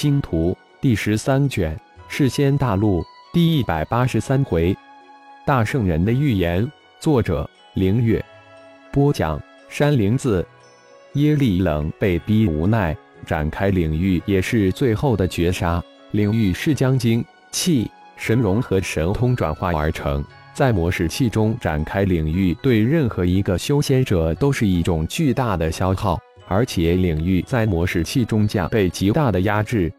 星图》第十三卷《世仙大陆》第一百八十三回，大圣人的预言。作者：凌月。播讲：山灵子。耶利冷被逼无奈，展开领域也是最后的绝杀。领域是将精气神融和神通转化而成。在魔石器中展开领域，对任何一个修仙者都是一种巨大的消耗，而且领域在模式器中将被极大的压制。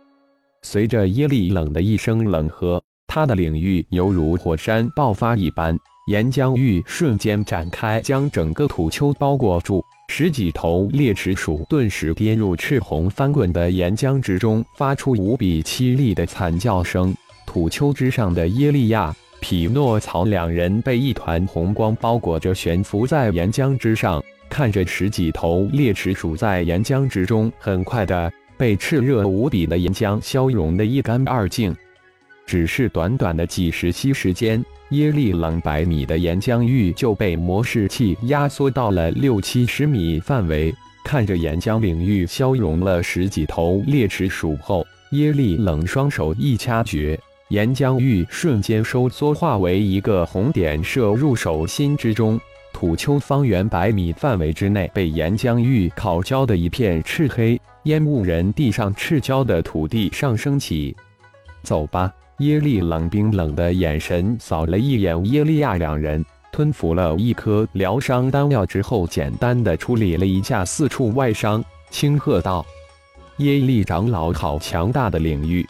随着耶利冷的一声冷喝，他的领域犹如火山爆发一般，岩浆域瞬间展开，将整个土丘包裹住。十几头猎齿鼠顿时跌入赤红翻滚的岩浆之中，发出无比凄厉的惨叫声。土丘之上的耶利亚。匹诺曹两人被一团红光包裹着，悬浮在岩浆之上，看着十几头猎齿鼠在岩浆之中，很快的被炽热无比的岩浆消融的一干二净。只是短短的几十息时间，耶利冷百米的岩浆域就被魔式器压缩到了六七十米范围。看着岩浆领域消融了十几头猎齿鼠后，耶利冷双手一掐诀。岩浆域瞬间收缩，化为一个红点，射入手心之中。土丘方圆百米范围之内被岩浆浴烤焦的一片赤黑，烟雾人地上赤焦的土地上升起。走吧，耶利冷冰冷的眼神扫了一眼耶利亚两人，吞服了一颗疗伤丹药之后，简单的处理了一下四处外伤，轻喝道：“耶利长老，好强大的领域！”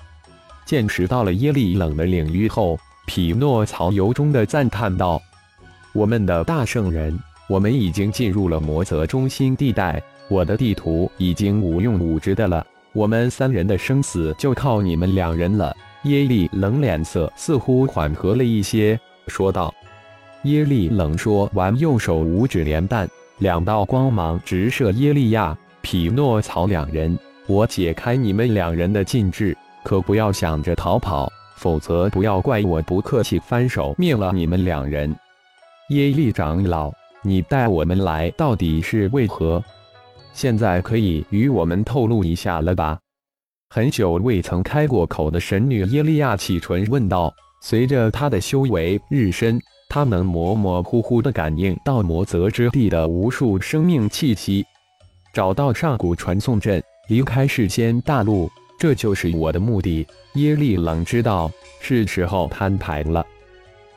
见识到了耶利冷的领域后，匹诺曹由衷的赞叹道：“我们的大圣人，我们已经进入了魔泽中心地带，我的地图已经无用武之的了。我们三人的生死就靠你们两人了。”耶利冷脸色似乎缓和了一些，说道：“耶利冷说完，右手五指连弹，两道光芒直射耶利亚、匹诺曹两人。我解开你们两人的禁制。”可不要想着逃跑，否则不要怪我不客气，翻手灭了你们两人。耶利长老，你带我们来到底是为何？现在可以与我们透露一下了吧？很久未曾开过口的神女耶利亚启唇问道。随着她的修为日深，她能模模糊糊地感应到魔泽之地的无数生命气息，找到上古传送阵，离开世间大陆。这就是我的目的。耶利冷知道是时候摊牌了。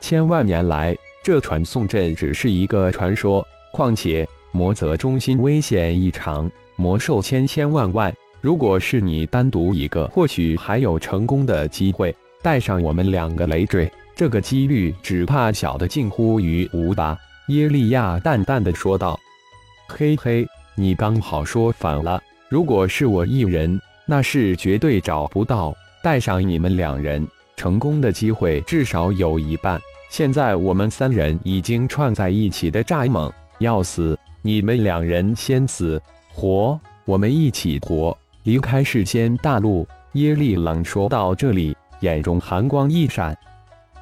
千万年来，这传送阵只是一个传说。况且魔泽中心危险异常，魔兽千千万万。如果是你单独一个，或许还有成功的机会。带上我们两个累赘，这个几率只怕小的近乎于无吧？耶利亚淡淡的说道。嘿嘿，你刚好说反了。如果是我一人。那是绝对找不到，带上你们两人，成功的机会至少有一半。现在我们三人已经串在一起的蚱蜢，要死，你们两人先死，活，我们一起活，离开世间大陆。耶利冷说到这里，眼中寒光一闪，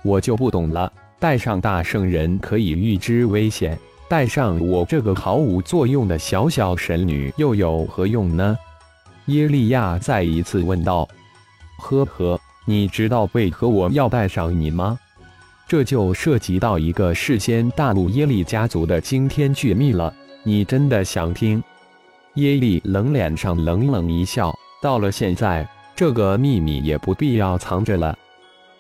我就不懂了，带上大圣人可以预知危险，带上我这个毫无作用的小小神女又有何用呢？耶利亚再一次问道：“呵呵，你知道为何我要带上你吗？这就涉及到一个事先大陆耶利家族的惊天巨秘了。你真的想听？”耶利冷脸上冷冷一笑：“到了现在，这个秘密也不必要藏着了。”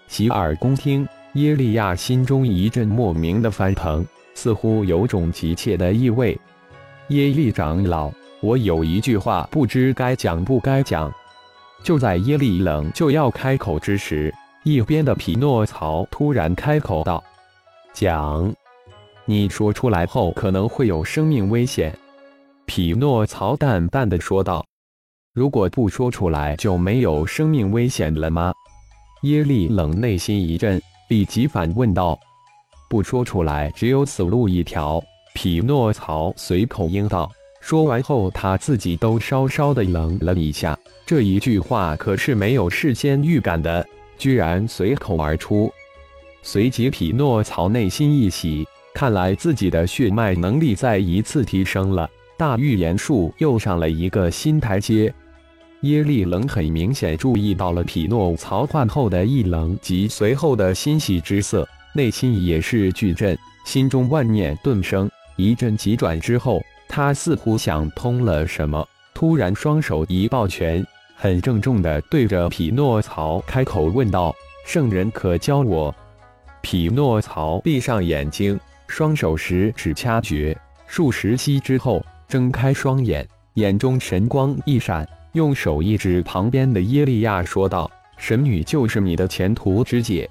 洗耳恭听。耶利亚心中一阵莫名的翻腾，似乎有种急切的意味。耶利长老。我有一句话，不知该讲不该讲。就在耶利冷就要开口之时，一边的匹诺曹突然开口道：“讲，你说出来后可能会有生命危险。”匹诺曹淡淡的说道：“如果不说出来，就没有生命危险了吗？”耶利冷内心一震，立即反问道：“不说出来，只有死路一条。”匹诺曹随口应道。说完后，他自己都稍稍的冷了一下。这一句话可是没有事先预感的，居然随口而出。随即，匹诺曹内心一喜，看来自己的血脉能力再一次提升了，大预言术又上了一个新台阶。耶利冷很明显注意到了匹诺曹换后的一冷及随后的欣喜之色，内心也是巨震，心中万念顿生。一阵急转之后，他似乎想通了什么，突然双手一抱拳，很郑重地对着匹诺曹开口问道：“圣人可教我？”匹诺曹闭上眼睛，双手十指掐诀，数十息之后，睁开双眼，眼中神光一闪。用手一指旁边的耶利亚，说道：“神女就是你的前途之姐。”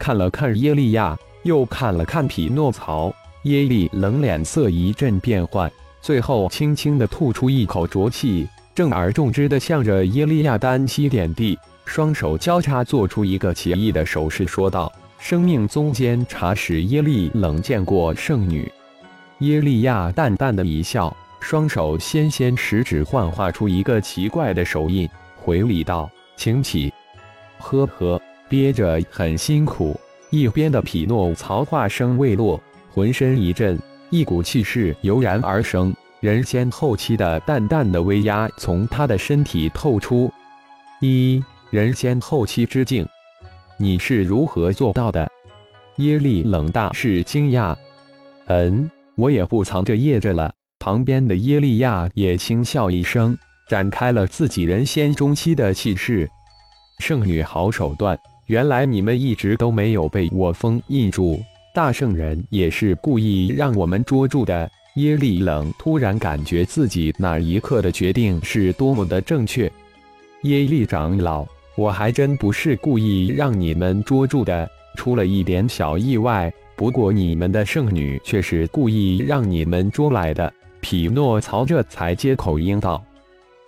看了看耶利亚，又看了看匹诺曹，耶利冷脸色一阵变幻，最后轻轻的吐出一口浊气，正而重之的向着耶利亚单膝点地，双手交叉做出一个奇异的手势，说道：“生命宗监察使耶利冷见过圣女。”耶利亚淡淡的一笑。双手纤纤十指幻化出一个奇怪的手印，回礼道：“请起。”呵呵，憋着很辛苦。一边的匹诺曹话声未落，浑身一震，一股气势油然而生，人仙后期的淡淡的威压从他的身体透出。一人仙后期之境，你是如何做到的？耶利冷大是惊讶。嗯，我也不藏着掖着了。旁边的耶利亚也轻笑一声，展开了自己人仙中期的气势。圣女好手段，原来你们一直都没有被我封印住。大圣人也是故意让我们捉住的。耶利冷突然感觉自己那一刻的决定是多么的正确。耶利长老，我还真不是故意让你们捉住的，出了一点小意外。不过你们的圣女却是故意让你们捉来的。匹诺曹这才接口应道：“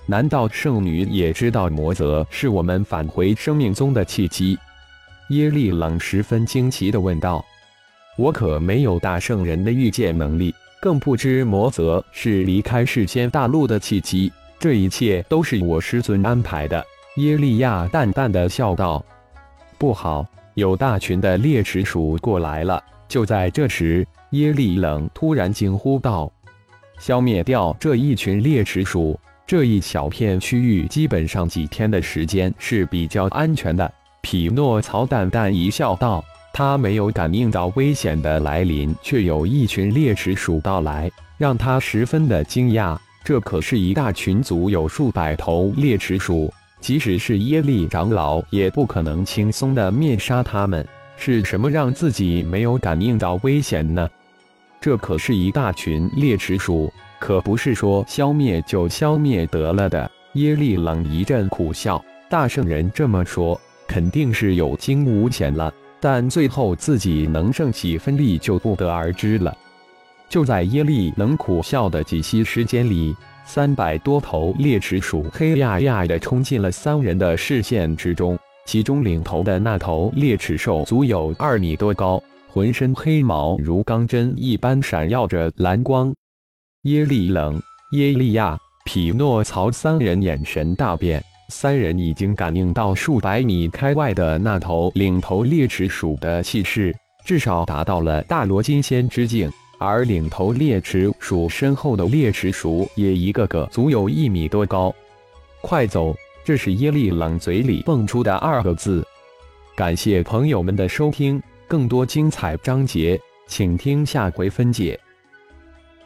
难道圣女也知道魔泽是我们返回生命宗的契机？”耶利冷十分惊奇地问道：“我可没有大圣人的预见能力，更不知魔泽是离开世间大陆的契机。这一切都是我师尊安排的。”耶利亚淡淡的笑道：“不好，有大群的猎齿鼠过来了！”就在这时，耶利冷突然惊呼道。消灭掉这一群猎齿鼠，这一小片区域基本上几天的时间是比较安全的。匹诺曹淡淡一笑，道：“他没有感应到危险的来临，却有一群猎齿鼠到来，让他十分的惊讶。这可是一大群族，有数百头猎齿鼠，即使是耶利长老也不可能轻松的灭杀他们。是什么让自己没有感应到危险呢？”这可是一大群猎齿鼠，可不是说消灭就消灭得了的。耶利冷一阵苦笑，大圣人这么说，肯定是有惊无险了。但最后自己能剩几分力，就不得而知了。就在耶利冷苦笑的几息时间里，三百多头猎齿鼠黑压压的冲进了三人的视线之中，其中领头的那头猎齿兽足有二米多高。浑身黑毛如钢针一般闪耀着蓝光，耶利冷、耶利亚、匹诺曹三人眼神大变，三人已经感应到数百米开外的那头领头猎齿鼠的气势，至少达到了大罗金仙之境，而领头猎齿鼠身后的猎齿鼠也一个个足有一米多高。快走！这是耶利冷嘴里蹦出的二个字。感谢朋友们的收听。更多精彩章节，请听下回分解。